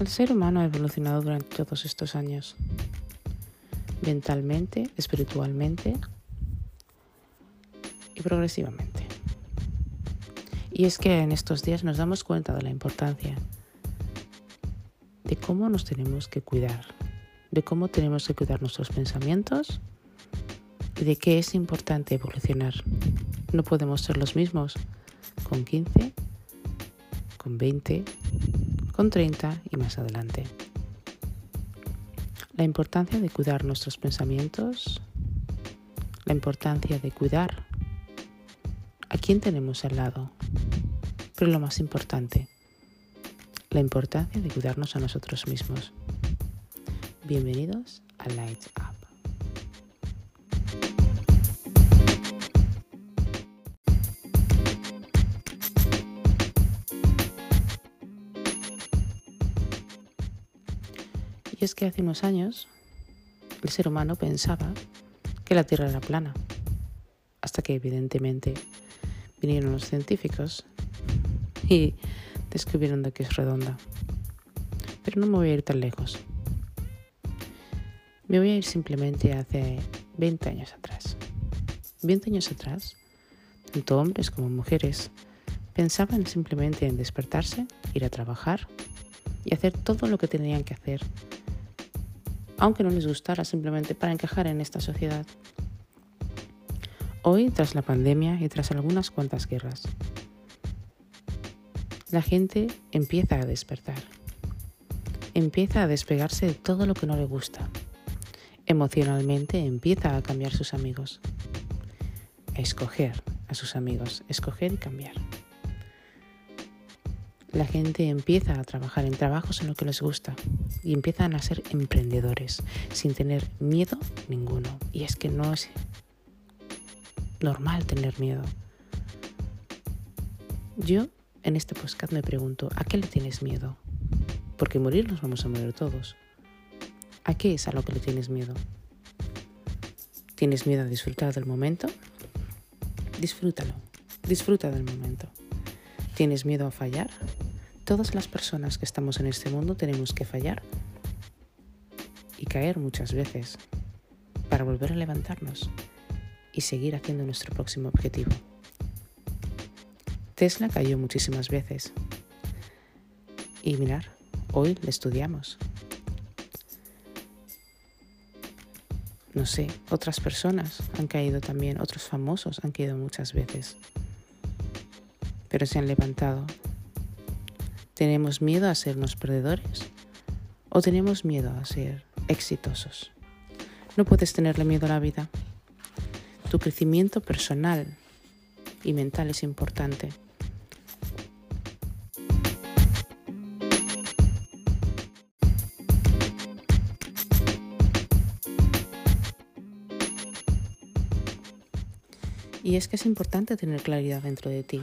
El ser humano ha evolucionado durante todos estos años, mentalmente, espiritualmente y progresivamente. Y es que en estos días nos damos cuenta de la importancia de cómo nos tenemos que cuidar, de cómo tenemos que cuidar nuestros pensamientos y de qué es importante evolucionar. No podemos ser los mismos con 15, con 20, con 30 y más adelante. La importancia de cuidar nuestros pensamientos, la importancia de cuidar a quién tenemos al lado, pero lo más importante, la importancia de cuidarnos a nosotros mismos. Bienvenidos a Light Up. Y es que hace unos años el ser humano pensaba que la Tierra era plana, hasta que evidentemente vinieron los científicos y descubrieron de que es redonda. Pero no me voy a ir tan lejos. Me voy a ir simplemente hace 20 años atrás. 20 años atrás, tanto hombres como mujeres pensaban simplemente en despertarse, ir a trabajar y hacer todo lo que tenían que hacer aunque no les gustara simplemente para encajar en esta sociedad. Hoy, tras la pandemia y tras algunas cuantas guerras, la gente empieza a despertar, empieza a despegarse de todo lo que no le gusta, emocionalmente empieza a cambiar sus amigos, a escoger a sus amigos, escoger y cambiar la gente empieza a trabajar en trabajos en lo que les gusta y empiezan a ser emprendedores sin tener miedo ninguno. Y es que no es normal tener miedo. Yo en este podcast me pregunto, ¿a qué le tienes miedo? Porque morir nos vamos a morir todos. ¿A qué es a lo que le tienes miedo? ¿Tienes miedo a disfrutar del momento? Disfrútalo, disfruta del momento. ¿Tienes miedo a fallar? Todas las personas que estamos en este mundo tenemos que fallar y caer muchas veces para volver a levantarnos y seguir haciendo nuestro próximo objetivo. Tesla cayó muchísimas veces y mirar, hoy le estudiamos. No sé, otras personas han caído también, otros famosos han caído muchas veces pero se han levantado. ¿Tenemos miedo a sernos perdedores? ¿O tenemos miedo a ser exitosos? No puedes tenerle miedo a la vida. Tu crecimiento personal y mental es importante. Y es que es importante tener claridad dentro de ti.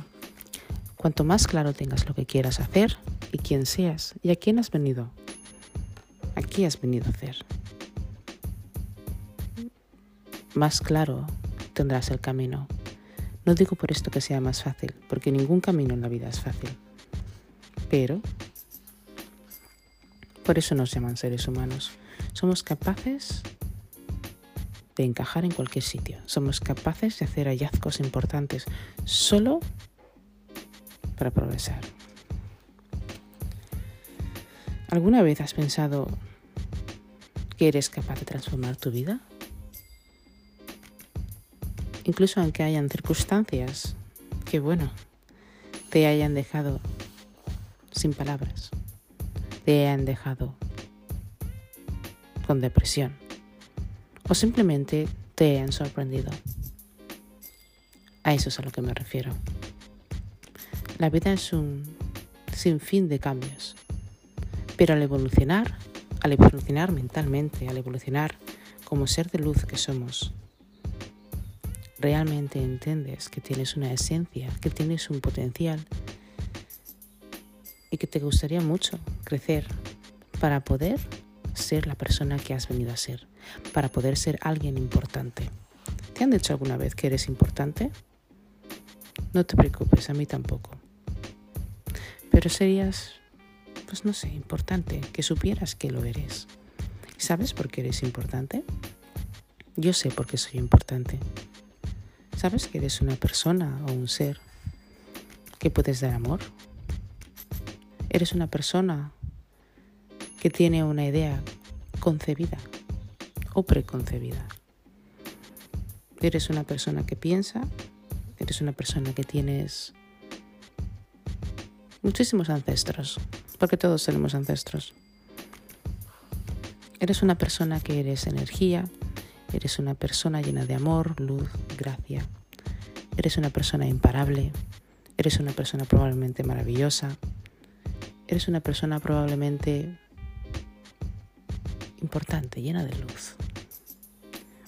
Cuanto más claro tengas lo que quieras hacer y quién seas y a quién has venido, a qué has venido a hacer, más claro tendrás el camino. No digo por esto que sea más fácil, porque ningún camino en la vida es fácil. Pero por eso nos llaman seres humanos. Somos capaces de encajar en cualquier sitio. Somos capaces de hacer hallazgos importantes solo para progresar. ¿Alguna vez has pensado que eres capaz de transformar tu vida? Incluso aunque hayan circunstancias que, bueno, te hayan dejado sin palabras, te hayan dejado con depresión o simplemente te hayan sorprendido. A eso es a lo que me refiero. La vida es un sinfín de cambios, pero al evolucionar, al evolucionar mentalmente, al evolucionar como ser de luz que somos, realmente entiendes que tienes una esencia, que tienes un potencial y que te gustaría mucho crecer para poder ser la persona que has venido a ser, para poder ser alguien importante. ¿Te han dicho alguna vez que eres importante? No te preocupes, a mí tampoco pero serías pues no sé, importante, que supieras que lo eres. ¿Sabes por qué eres importante? Yo sé por qué soy importante. ¿Sabes que eres una persona o un ser que puedes dar amor? Eres una persona que tiene una idea concebida o preconcebida. Eres una persona que piensa, eres una persona que tienes muchísimos ancestros, porque todos tenemos ancestros. Eres una persona que eres energía, eres una persona llena de amor, luz, gracia. Eres una persona imparable, eres una persona probablemente maravillosa, eres una persona probablemente importante, llena de luz.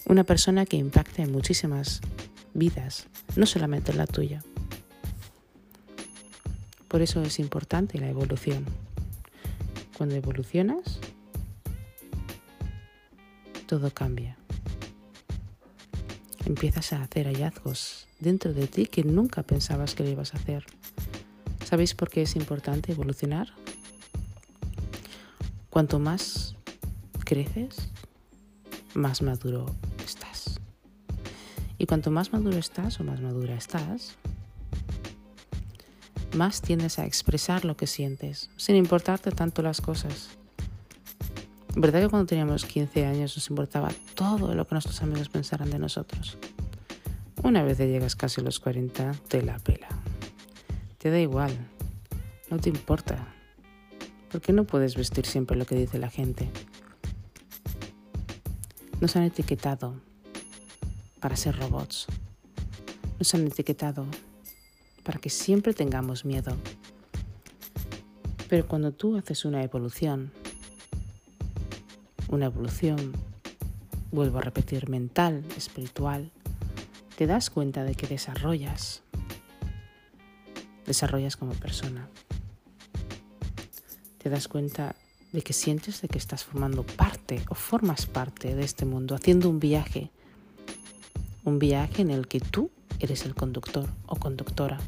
Una persona que impacta en muchísimas vidas, no solamente en la tuya. Por eso es importante la evolución. Cuando evolucionas, todo cambia. Empiezas a hacer hallazgos dentro de ti que nunca pensabas que lo ibas a hacer. ¿Sabéis por qué es importante evolucionar? Cuanto más creces, más maduro estás. Y cuanto más maduro estás o más madura estás, más tiendes a expresar lo que sientes, sin importarte tanto las cosas. ¿Verdad que cuando teníamos 15 años nos importaba todo lo que nuestros amigos pensaran de nosotros? Una vez que llegas casi a los 40, te la pela. Te da igual, no te importa. ¿Por qué no puedes vestir siempre lo que dice la gente? Nos han etiquetado para ser robots. Nos han etiquetado para que siempre tengamos miedo. Pero cuando tú haces una evolución, una evolución, vuelvo a repetir, mental, espiritual, te das cuenta de que desarrollas, desarrollas como persona. Te das cuenta de que sientes de que estás formando parte o formas parte de este mundo, haciendo un viaje, un viaje en el que tú eres el conductor o conductora.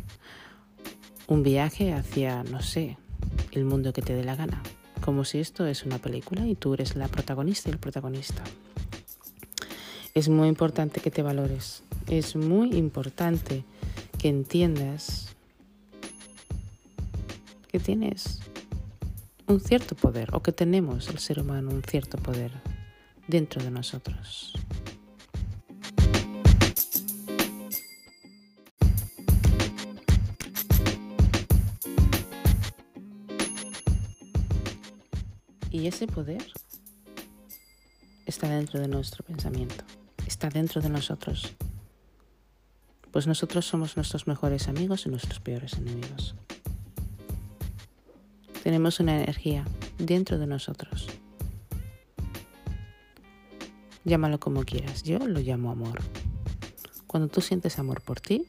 Un viaje hacia, no sé, el mundo que te dé la gana. Como si esto es una película y tú eres la protagonista y el protagonista. Es muy importante que te valores. Es muy importante que entiendas que tienes un cierto poder o que tenemos el ser humano un cierto poder dentro de nosotros. Y ese poder está dentro de nuestro pensamiento, está dentro de nosotros. Pues nosotros somos nuestros mejores amigos y nuestros peores enemigos. Tenemos una energía dentro de nosotros. Llámalo como quieras, yo lo llamo amor. Cuando tú sientes amor por ti,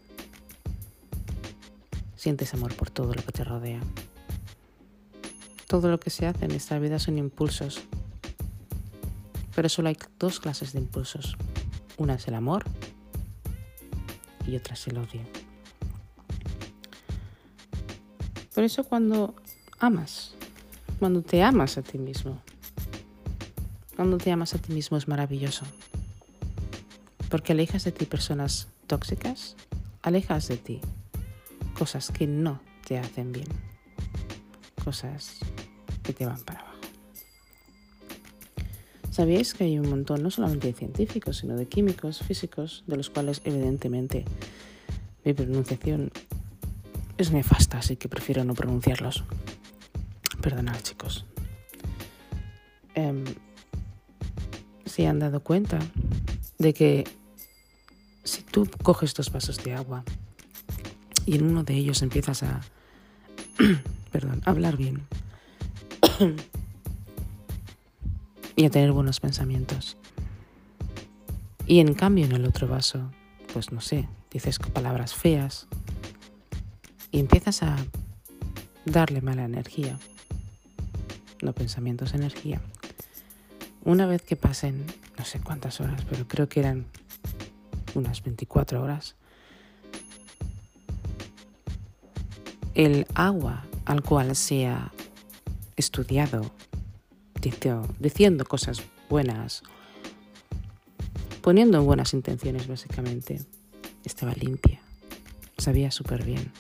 sientes amor por todo lo que te rodea. Todo lo que se hace en esta vida son impulsos. Pero solo hay dos clases de impulsos. Una es el amor y otra es el odio. Por eso cuando amas, cuando te amas a ti mismo, cuando te amas a ti mismo es maravilloso. Porque alejas de ti personas tóxicas, alejas de ti cosas que no te hacen bien, cosas te van para abajo. ¿Sabíais que hay un montón, no solamente de científicos, sino de químicos, físicos, de los cuales evidentemente mi pronunciación es nefasta, así que prefiero no pronunciarlos. Perdonad chicos. Eh, se han dado cuenta de que si tú coges dos vasos de agua y en uno de ellos empiezas a, perdón, a hablar bien, y a tener buenos pensamientos. Y en cambio en el otro vaso, pues no sé, dices palabras feas y empiezas a darle mala energía. No pensamientos, energía. Una vez que pasen, no sé cuántas horas, pero creo que eran unas 24 horas, el agua al cual se ha estudiado, diciendo cosas buenas, poniendo buenas intenciones básicamente. Estaba limpia, sabía súper bien.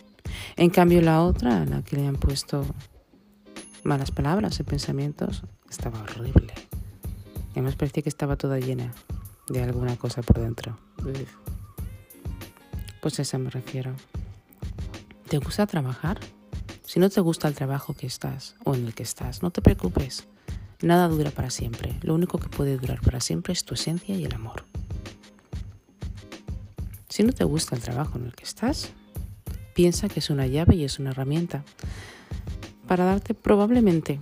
En cambio la otra, la que le han puesto malas palabras y pensamientos, estaba horrible. Además parecía que estaba toda llena de alguna cosa por dentro. Pues a eso me refiero. ¿Te gusta trabajar? Si no te gusta el trabajo que estás o en el que estás, no te preocupes. Nada dura para siempre. Lo único que puede durar para siempre es tu esencia y el amor. Si no te gusta el trabajo en el que estás, piensa que es una llave y es una herramienta para darte probablemente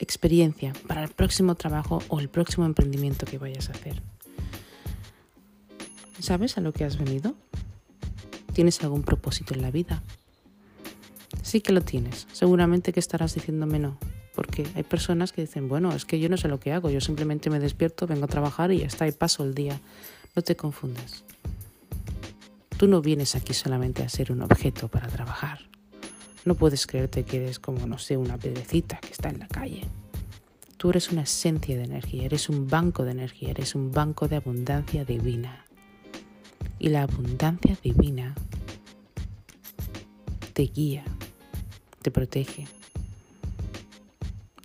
experiencia para el próximo trabajo o el próximo emprendimiento que vayas a hacer. ¿Sabes a lo que has venido? ¿Tienes algún propósito en la vida? Sí que lo tienes. Seguramente que estarás diciéndome no. Porque hay personas que dicen, bueno, es que yo no sé lo que hago, yo simplemente me despierto, vengo a trabajar y ya está, y paso el día. No te confundas. Tú no vienes aquí solamente a ser un objeto para trabajar. No puedes creerte que eres como, no sé, una piedrecita que está en la calle. Tú eres una esencia de energía, eres un banco de energía, eres un banco de abundancia divina. Y la abundancia divina te guía, te protege,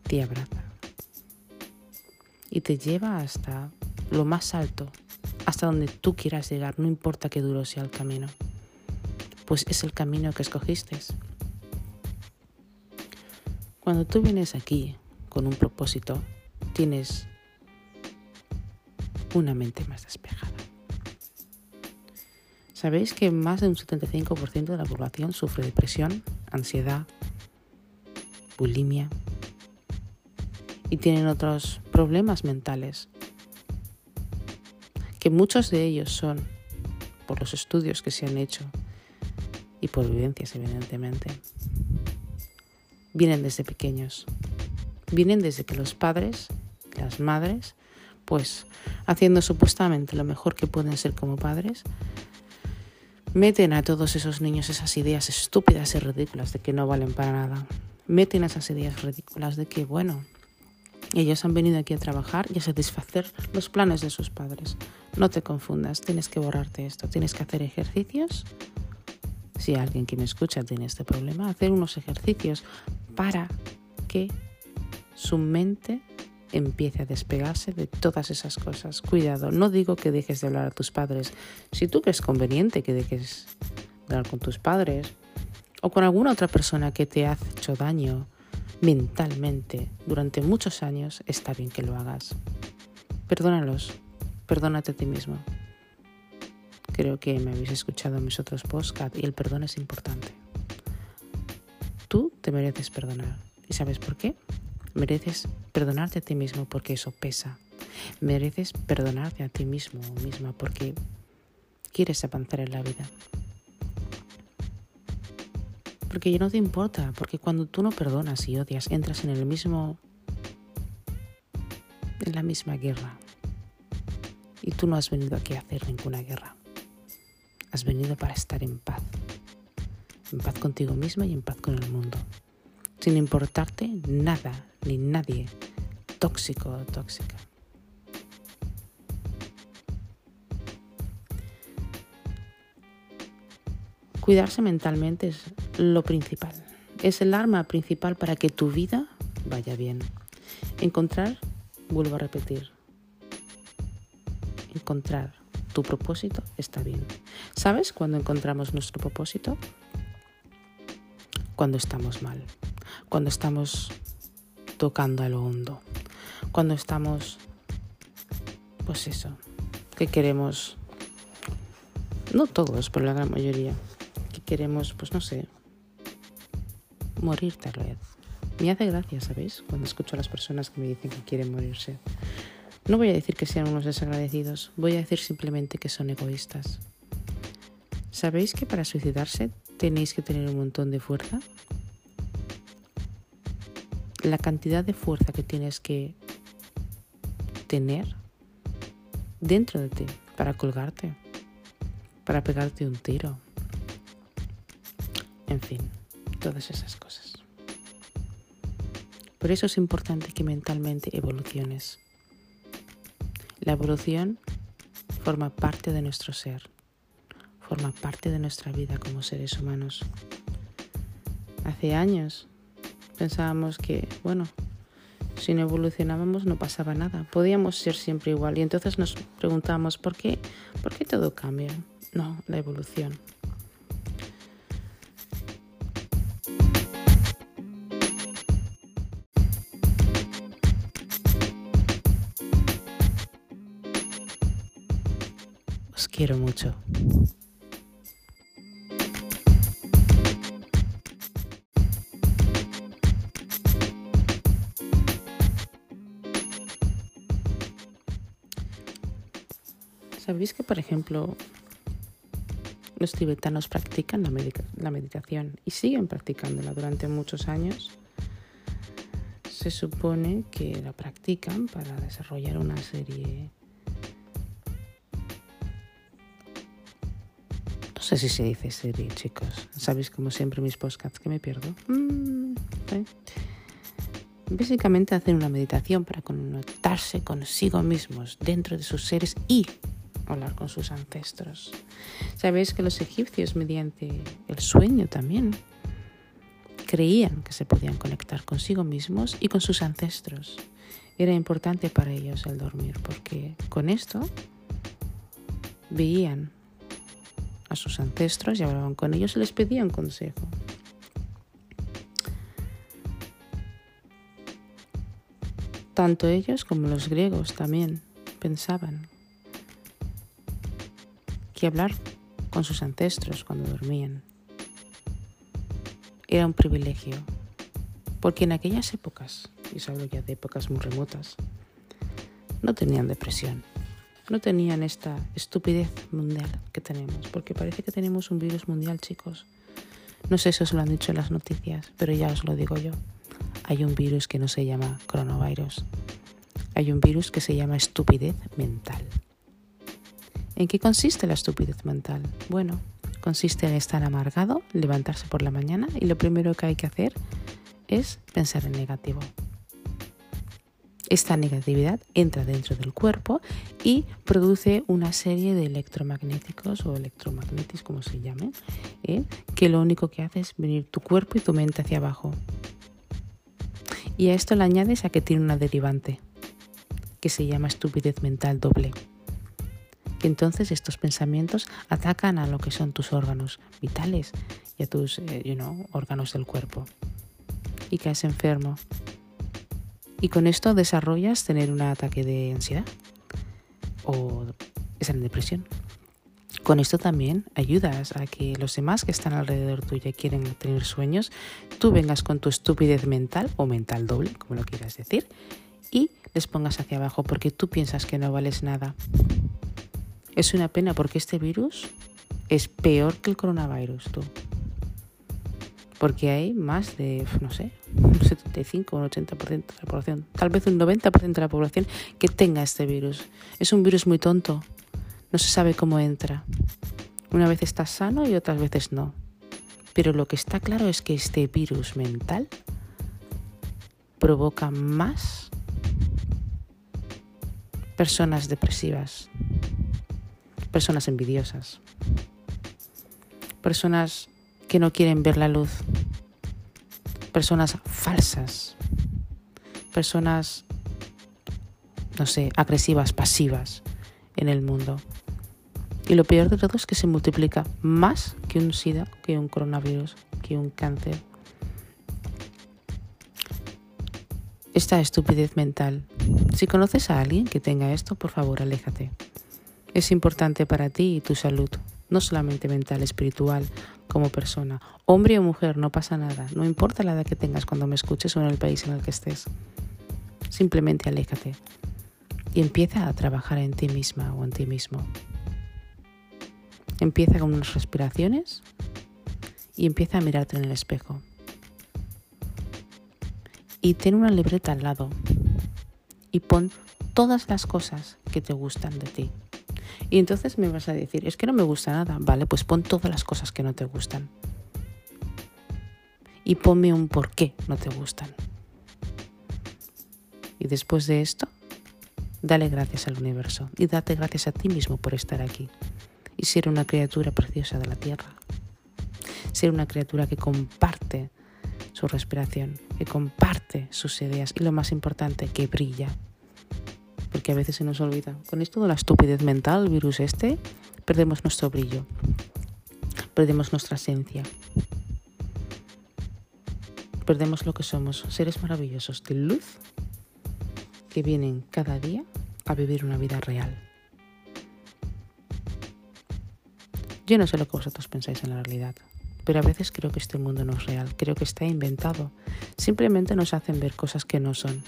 te abraza y te lleva hasta lo más alto, hasta donde tú quieras llegar, no importa qué duro sea el camino, pues es el camino que escogiste. Cuando tú vienes aquí con un propósito, tienes una mente más despejada. ¿Sabéis que más de un 75% de la población sufre depresión, ansiedad, bulimia y tienen otros problemas mentales? Que muchos de ellos son, por los estudios que se han hecho y por vivencias evidentemente, vienen desde pequeños. Vienen desde que los padres, las madres, pues haciendo supuestamente lo mejor que pueden ser como padres, Meten a todos esos niños esas ideas estúpidas y ridículas de que no valen para nada. Meten esas ideas ridículas de que, bueno, ellos han venido aquí a trabajar y a satisfacer los planes de sus padres. No te confundas, tienes que borrarte esto, tienes que hacer ejercicios. Si alguien que me escucha tiene este problema, hacer unos ejercicios para que su mente empiece a despegarse de todas esas cosas. Cuidado, no digo que dejes de hablar a tus padres. Si tú crees conveniente que dejes de hablar con tus padres o con alguna otra persona que te ha hecho daño mentalmente durante muchos años, está bien que lo hagas. Perdónalos, perdónate a ti mismo. Creo que me habéis escuchado en mis otros podcasts y el perdón es importante. Tú te mereces perdonar. ¿Y sabes por qué? Mereces perdonarte a ti mismo porque eso pesa. Mereces perdonarte a ti mismo o misma porque quieres avanzar en la vida. Porque ya no te importa, porque cuando tú no perdonas y odias, entras en el mismo en la misma guerra. Y tú no has venido aquí a hacer ninguna guerra. Has venido para estar en paz. En paz contigo misma y en paz con el mundo. Sin importarte nada ni nadie tóxico o tóxica. Cuidarse mentalmente es lo principal. Es el arma principal para que tu vida vaya bien. Encontrar, vuelvo a repetir, encontrar tu propósito está bien. ¿Sabes cuándo encontramos nuestro propósito? Cuando estamos mal, cuando estamos tocando a lo hondo. Cuando estamos, pues eso, que queremos, no todos, pero la gran mayoría, que queremos, pues no sé, morir tal vez. Me hace gracia, ¿sabéis? Cuando escucho a las personas que me dicen que quieren morirse. No voy a decir que sean unos desagradecidos, voy a decir simplemente que son egoístas. ¿Sabéis que para suicidarse tenéis que tener un montón de fuerza? la cantidad de fuerza que tienes que tener dentro de ti para colgarte, para pegarte un tiro. En fin, todas esas cosas. Por eso es importante que mentalmente evoluciones. La evolución forma parte de nuestro ser, forma parte de nuestra vida como seres humanos. Hace años pensábamos que, bueno, si no evolucionábamos no pasaba nada, podíamos ser siempre igual y entonces nos preguntábamos, ¿por qué, ¿por qué todo cambia? No, la evolución. Quiero mucho. ¿Sabéis que, por ejemplo, los tibetanos practican la, meditación y siguen practicándola durante muchos años? Se supone que la practican para desarrollar una serie sé si se dice serie, chicos. Sabéis, como siempre, mis podcasts que me pierdo. Mm, Básicamente hacen una meditación para conectarse consigo mismos dentro de sus seres y hablar con sus ancestros. Sabéis que los egipcios, mediante el sueño también, creían que se podían conectar consigo mismos y con sus ancestros. Era importante para ellos el dormir porque con esto veían sus ancestros y hablaban con ellos y les pedían consejo. Tanto ellos como los griegos también pensaban que hablar con sus ancestros cuando dormían era un privilegio, porque en aquellas épocas, y se ya de épocas muy remotas, no tenían depresión no tenían esta estupidez mundial que tenemos, porque parece que tenemos un virus mundial, chicos. No sé si os lo han dicho en las noticias, pero ya os lo digo yo. Hay un virus que no se llama coronavirus. Hay un virus que se llama estupidez mental. ¿En qué consiste la estupidez mental? Bueno, consiste en estar amargado, levantarse por la mañana y lo primero que hay que hacer es pensar en negativo. Esta negatividad entra dentro del cuerpo y produce una serie de electromagnéticos o electromagnetis, como se llamen, ¿eh? que lo único que hace es venir tu cuerpo y tu mente hacia abajo. Y a esto le añades a que tiene una derivante, que se llama estupidez mental doble. Entonces estos pensamientos atacan a lo que son tus órganos vitales y a tus eh, órganos del cuerpo. Y caes enfermo y con esto desarrollas tener un ataque de ansiedad o estar depresión. Con esto también ayudas a que los demás que están alrededor tuya quieren tener sueños, tú vengas con tu estupidez mental o mental doble, como lo quieras decir, y les pongas hacia abajo porque tú piensas que no vales nada. Es una pena porque este virus es peor que el coronavirus, tú porque hay más de, no sé, un 75 un 80% de la población, tal vez un 90% de la población que tenga este virus. Es un virus muy tonto, no se sabe cómo entra. Una vez está sano y otras veces no. Pero lo que está claro es que este virus mental provoca más personas depresivas, personas envidiosas, personas que no quieren ver la luz, personas falsas, personas, no sé, agresivas, pasivas en el mundo. Y lo peor de todo es que se multiplica más que un SIDA, que un coronavirus, que un cáncer. Esta estupidez mental. Si conoces a alguien que tenga esto, por favor, aléjate. Es importante para ti y tu salud, no solamente mental, espiritual, como persona. Hombre o mujer, no pasa nada. No importa la edad que tengas cuando me escuches o en el país en el que estés. Simplemente aléjate y empieza a trabajar en ti misma o en ti mismo. Empieza con unas respiraciones y empieza a mirarte en el espejo. Y ten una libreta al lado y pon todas las cosas que te gustan de ti. Y entonces me vas a decir, es que no me gusta nada. Vale, pues pon todas las cosas que no te gustan. Y ponme un por qué no te gustan. Y después de esto, dale gracias al universo y date gracias a ti mismo por estar aquí y ser una criatura preciosa de la tierra. Ser una criatura que comparte su respiración, que comparte sus ideas y lo más importante, que brilla. Porque a veces se nos olvida. Con esto de la estupidez mental, virus este, perdemos nuestro brillo, perdemos nuestra esencia, perdemos lo que somos, seres maravillosos de luz que vienen cada día a vivir una vida real. Yo no sé lo que vosotros pensáis en la realidad, pero a veces creo que este mundo no es real, creo que está inventado. Simplemente nos hacen ver cosas que no son.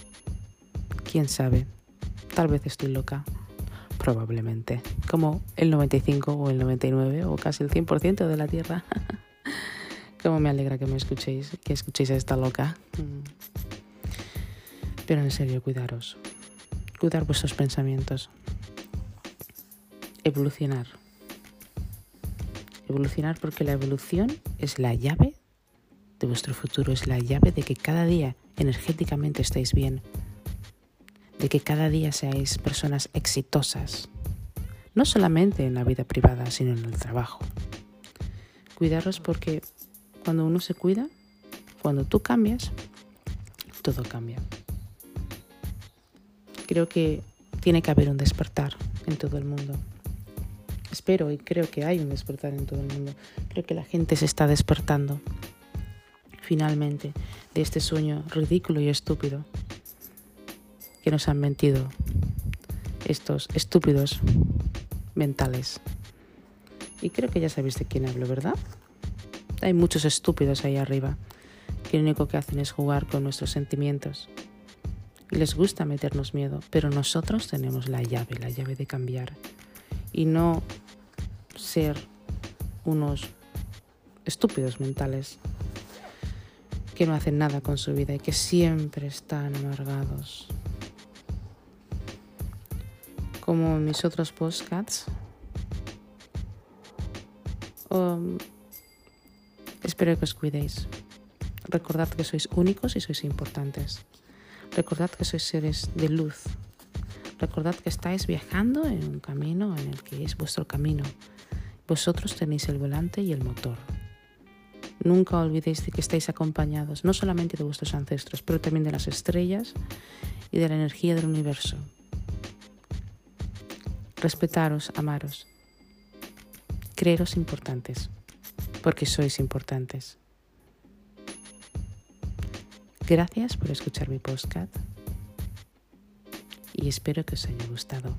¿Quién sabe? Tal vez estoy loca. Probablemente. Como el 95 o el 99 o casi el 100% de la Tierra. Cómo me alegra que me escuchéis, que escuchéis a esta loca. Mm. Pero en serio, cuidaros. Cuidar vuestros pensamientos. Evolucionar. Evolucionar porque la evolución es la llave de vuestro futuro, es la llave de que cada día energéticamente estéis bien, de que cada día seáis personas exitosas, no solamente en la vida privada, sino en el trabajo. Cuidaros porque cuando uno se cuida, cuando tú cambias, todo cambia creo que tiene que haber un despertar en todo el mundo. Espero y creo que hay un despertar en todo el mundo. Creo que la gente se está despertando finalmente de este sueño ridículo y estúpido que nos han mentido estos estúpidos mentales. Y creo que ya sabéis de quién hablo, ¿verdad? Hay muchos estúpidos ahí arriba que lo único que hacen es jugar con nuestros sentimientos les gusta meternos miedo, pero nosotros tenemos la llave, la llave de cambiar y no ser unos estúpidos mentales que no hacen nada con su vida y que siempre están amargados. Como mis otros postcats, um, espero que os cuidéis. Recordad que sois únicos y sois importantes. Recordad que sois seres de luz. Recordad que estáis viajando en un camino en el que es vuestro camino. Vosotros tenéis el volante y el motor. Nunca olvidéis de que estáis acompañados no solamente de vuestros ancestros, pero también de las estrellas y de la energía del universo. Respetaros, amaros. Creeros importantes, porque sois importantes. Gracias por escuchar mi podcast y espero que os haya gustado.